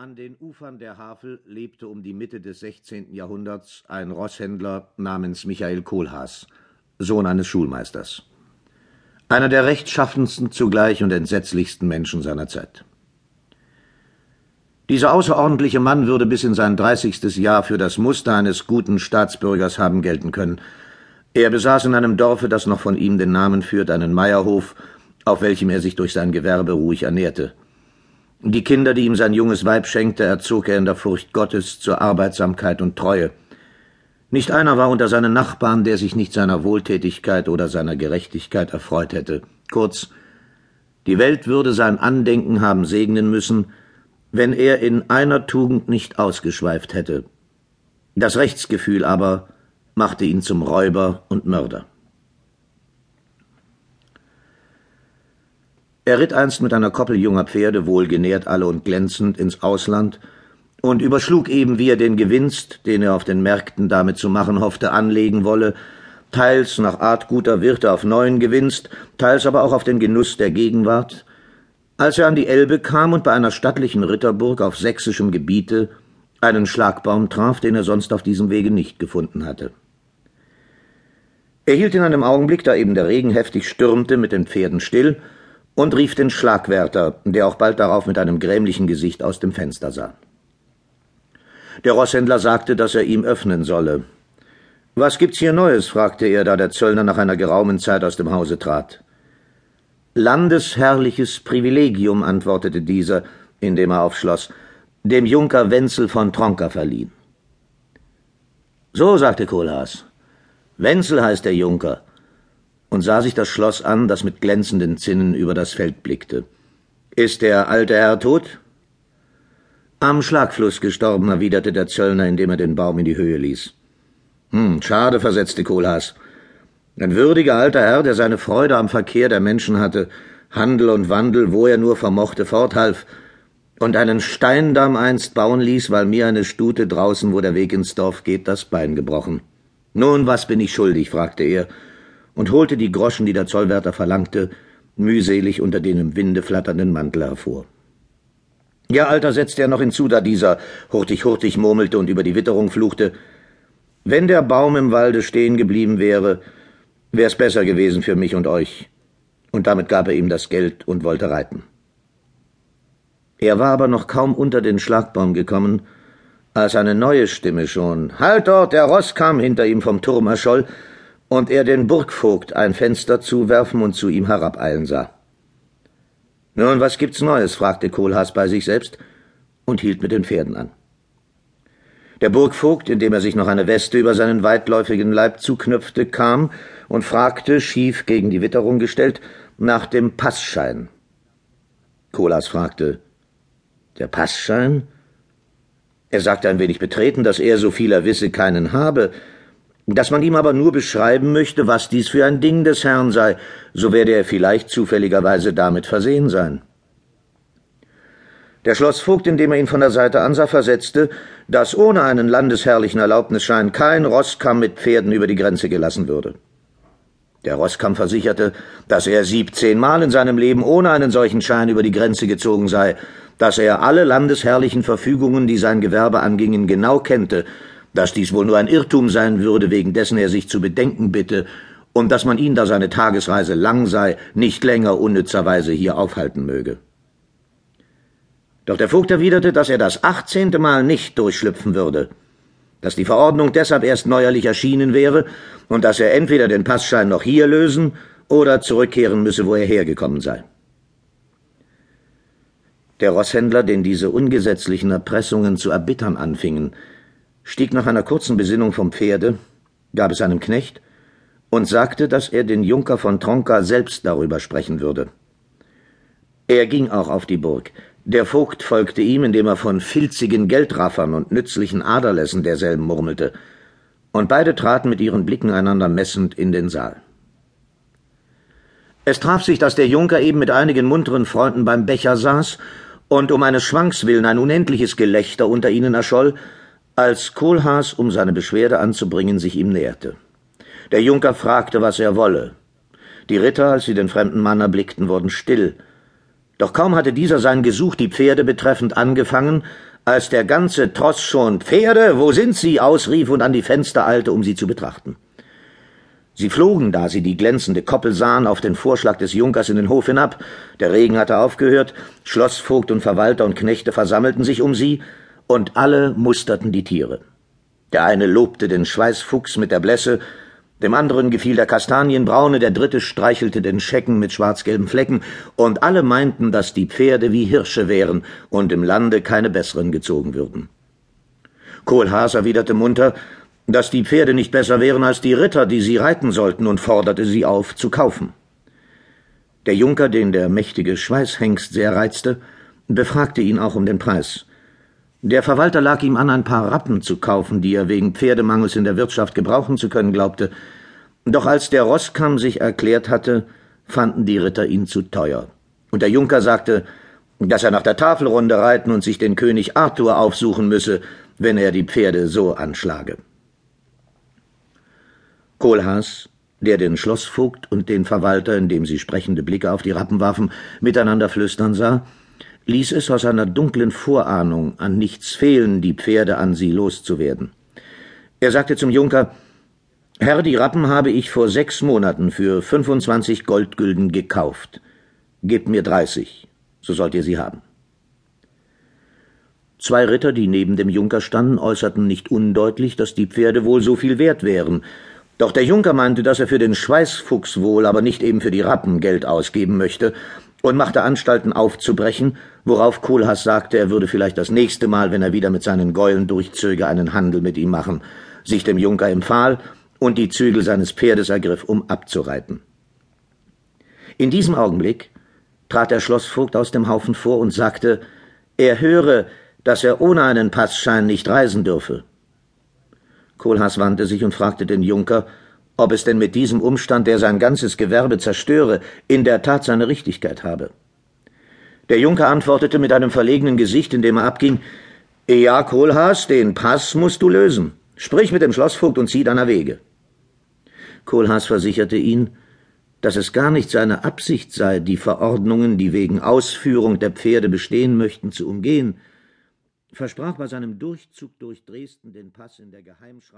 An den Ufern der Havel lebte um die Mitte des 16. Jahrhunderts ein Rosshändler namens Michael Kohlhaas, Sohn eines Schulmeisters. Einer der rechtschaffensten zugleich und entsetzlichsten Menschen seiner Zeit. Dieser außerordentliche Mann würde bis in sein dreißigstes Jahr für das Muster eines guten Staatsbürgers haben gelten können. Er besaß in einem Dorfe, das noch von ihm den Namen führt, einen Meierhof, auf welchem er sich durch sein Gewerbe ruhig ernährte. Die Kinder, die ihm sein junges Weib schenkte, erzog er in der Furcht Gottes zur Arbeitsamkeit und Treue. Nicht einer war unter seinen Nachbarn, der sich nicht seiner Wohltätigkeit oder seiner Gerechtigkeit erfreut hätte. Kurz, die Welt würde sein Andenken haben segnen müssen, wenn er in einer Tugend nicht ausgeschweift hätte. Das Rechtsgefühl aber machte ihn zum Räuber und Mörder. Er ritt einst mit einer Koppel junger Pferde, wohlgenährt alle und glänzend, ins Ausland und überschlug eben, wie er den Gewinst, den er auf den Märkten damit zu machen hoffte, anlegen wolle, teils nach Art guter Wirte auf neuen Gewinst, teils aber auch auf den Genuss der Gegenwart, als er an die Elbe kam und bei einer stattlichen Ritterburg auf sächsischem Gebiete einen Schlagbaum traf, den er sonst auf diesem Wege nicht gefunden hatte. Er hielt in einem Augenblick, da eben der Regen heftig stürmte, mit den Pferden still und rief den Schlagwärter, der auch bald darauf mit einem grämlichen Gesicht aus dem Fenster sah. Der Rosshändler sagte, dass er ihm öffnen solle. Was gibt's hier Neues? fragte er, da der Zöllner nach einer geraumen Zeit aus dem Hause trat. Landesherrliches Privilegium, antwortete dieser, indem er aufschloss, dem Junker Wenzel von Tronka verliehen. So, sagte Kohlhaas. Wenzel heißt der Junker, und sah sich das Schloss an, das mit glänzenden Zinnen über das Feld blickte. Ist der alte Herr tot? Am Schlagfluss gestorben, erwiderte der Zöllner, indem er den Baum in die Höhe ließ. Hm, schade, versetzte Kohlhaas. Ein würdiger alter Herr, der seine Freude am Verkehr der Menschen hatte, Handel und Wandel, wo er nur vermochte, forthalf, und einen Steindamm einst bauen ließ, weil mir eine Stute draußen, wo der Weg ins Dorf geht, das Bein gebrochen. Nun, was bin ich schuldig? fragte er und holte die Groschen, die der Zollwärter verlangte, mühselig unter den im Winde flatternden Mantel hervor. Ja, Alter, setzte er noch hinzu, da dieser hurtig hurtig murmelte und über die Witterung fluchte. Wenn der Baum im Walde stehen geblieben wäre, wär's besser gewesen für mich und euch. Und damit gab er ihm das Geld und wollte reiten. Er war aber noch kaum unter den Schlagbaum gekommen, als eine neue Stimme schon Halt dort, der Ross kam hinter ihm vom Turm erscholl, und er den Burgvogt ein Fenster zuwerfen und zu ihm herabeilen sah. Nun, was gibt's Neues? fragte Kohlhaas bei sich selbst und hielt mit den Pferden an. Der Burgvogt, indem er sich noch eine Weste über seinen weitläufigen Leib zuknöpfte, kam und fragte, schief gegen die Witterung gestellt, nach dem Passschein. Kohlhaas fragte, der Passschein? Er sagte ein wenig betreten, dass er, so viel er wisse, keinen habe, dass man ihm aber nur beschreiben möchte, was dies für ein Ding des Herrn sei, so werde er vielleicht zufälligerweise damit versehen sein. Der Schlossvogt, indem er ihn von der Seite ansah, versetzte, dass ohne einen landesherrlichen Erlaubnisschein kein Rosskamm mit Pferden über die Grenze gelassen würde. Der Rosskamm versicherte, dass er siebzehnmal in seinem Leben ohne einen solchen Schein über die Grenze gezogen sei, dass er alle landesherrlichen Verfügungen, die sein Gewerbe angingen, genau kennte dass dies wohl nur ein Irrtum sein würde, wegen dessen er sich zu bedenken bitte, und dass man ihn, da seine Tagesreise lang sei, nicht länger unnützerweise hier aufhalten möge. Doch der Vogt erwiderte, dass er das achtzehnte Mal nicht durchschlüpfen würde, dass die Verordnung deshalb erst neuerlich erschienen wäre und dass er entweder den Passschein noch hier lösen oder zurückkehren müsse, wo er hergekommen sei. Der Rosshändler, den diese ungesetzlichen Erpressungen zu erbittern anfingen, stieg nach einer kurzen Besinnung vom Pferde, gab es einem Knecht und sagte, dass er den Junker von Tronka selbst darüber sprechen würde. Er ging auch auf die Burg. Der Vogt folgte ihm, indem er von filzigen Geldraffern und nützlichen Aderlässen derselben murmelte, und beide traten mit ihren Blicken einander messend in den Saal. Es traf sich, dass der Junker eben mit einigen munteren Freunden beim Becher saß und um eines Schwanks willen ein unendliches Gelächter unter ihnen erscholl, als Kohlhaas, um seine Beschwerde anzubringen, sich ihm näherte. Der Junker fragte, was er wolle. Die Ritter, als sie den fremden Mann erblickten, wurden still. Doch kaum hatte dieser sein Gesuch die Pferde betreffend angefangen, als der ganze Tross schon Pferde, wo sind sie? ausrief und an die Fenster eilte, um sie zu betrachten. Sie flogen, da sie die glänzende Koppel sahen, auf den Vorschlag des Junkers in den Hof hinab. Der Regen hatte aufgehört, Schlossvogt und Verwalter und Knechte versammelten sich um sie, und alle musterten die Tiere. Der eine lobte den Schweißfuchs mit der Blässe, dem anderen gefiel der Kastanienbraune, der dritte streichelte den Schecken mit schwarzgelben Flecken, und alle meinten, dass die Pferde wie Hirsche wären und im Lande keine besseren gezogen würden. Kohlhaas erwiderte munter, dass die Pferde nicht besser wären als die Ritter, die sie reiten sollten, und forderte sie auf, zu kaufen. Der Junker, den der mächtige Schweißhengst sehr reizte, befragte ihn auch um den Preis. Der Verwalter lag ihm an, ein paar Rappen zu kaufen, die er wegen Pferdemangels in der Wirtschaft gebrauchen zu können glaubte. Doch als der Rosskamm sich erklärt hatte, fanden die Ritter ihn zu teuer. Und der Junker sagte, dass er nach der Tafelrunde reiten und sich den König Arthur aufsuchen müsse, wenn er die Pferde so anschlage. Kohlhaas, der den Schlossvogt und den Verwalter, indem sie sprechende Blicke auf die Rappen warfen, miteinander flüstern sah, ließ es aus einer dunklen Vorahnung an nichts fehlen, die Pferde an sie loszuwerden. Er sagte zum Junker Herr, die Rappen habe ich vor sechs Monaten für fünfundzwanzig Goldgülden gekauft. Gebt mir dreißig, so sollt ihr sie haben. Zwei Ritter, die neben dem Junker standen, äußerten nicht undeutlich, dass die Pferde wohl so viel wert wären, doch der Junker meinte, dass er für den Schweißfuchs wohl, aber nicht eben für die Rappen Geld ausgeben möchte und machte Anstalten aufzubrechen, worauf Kohlhaas sagte, er würde vielleicht das nächste Mal, wenn er wieder mit seinen Gäulen durchzöge, einen Handel mit ihm machen, sich dem Junker empfahl und die Zügel seines Pferdes ergriff, um abzureiten. In diesem Augenblick trat der Schlossvogt aus dem Haufen vor und sagte, er höre, dass er ohne einen Passschein nicht reisen dürfe. Kohlhaas wandte sich und fragte den Junker, ob es denn mit diesem Umstand, der sein ganzes Gewerbe zerstöre, in der Tat seine Richtigkeit habe. Der Junker antwortete mit einem verlegenen Gesicht, indem er abging Ja, Kohlhaas, den Pass musst du lösen. Sprich mit dem Schlossvogt und zieh deiner Wege. Kohlhaas versicherte ihn, dass es gar nicht seine Absicht sei, die Verordnungen, die wegen Ausführung der Pferde bestehen möchten, zu umgehen, versprach bei seinem Durchzug durch Dresden den Pass in der Geheimschreibung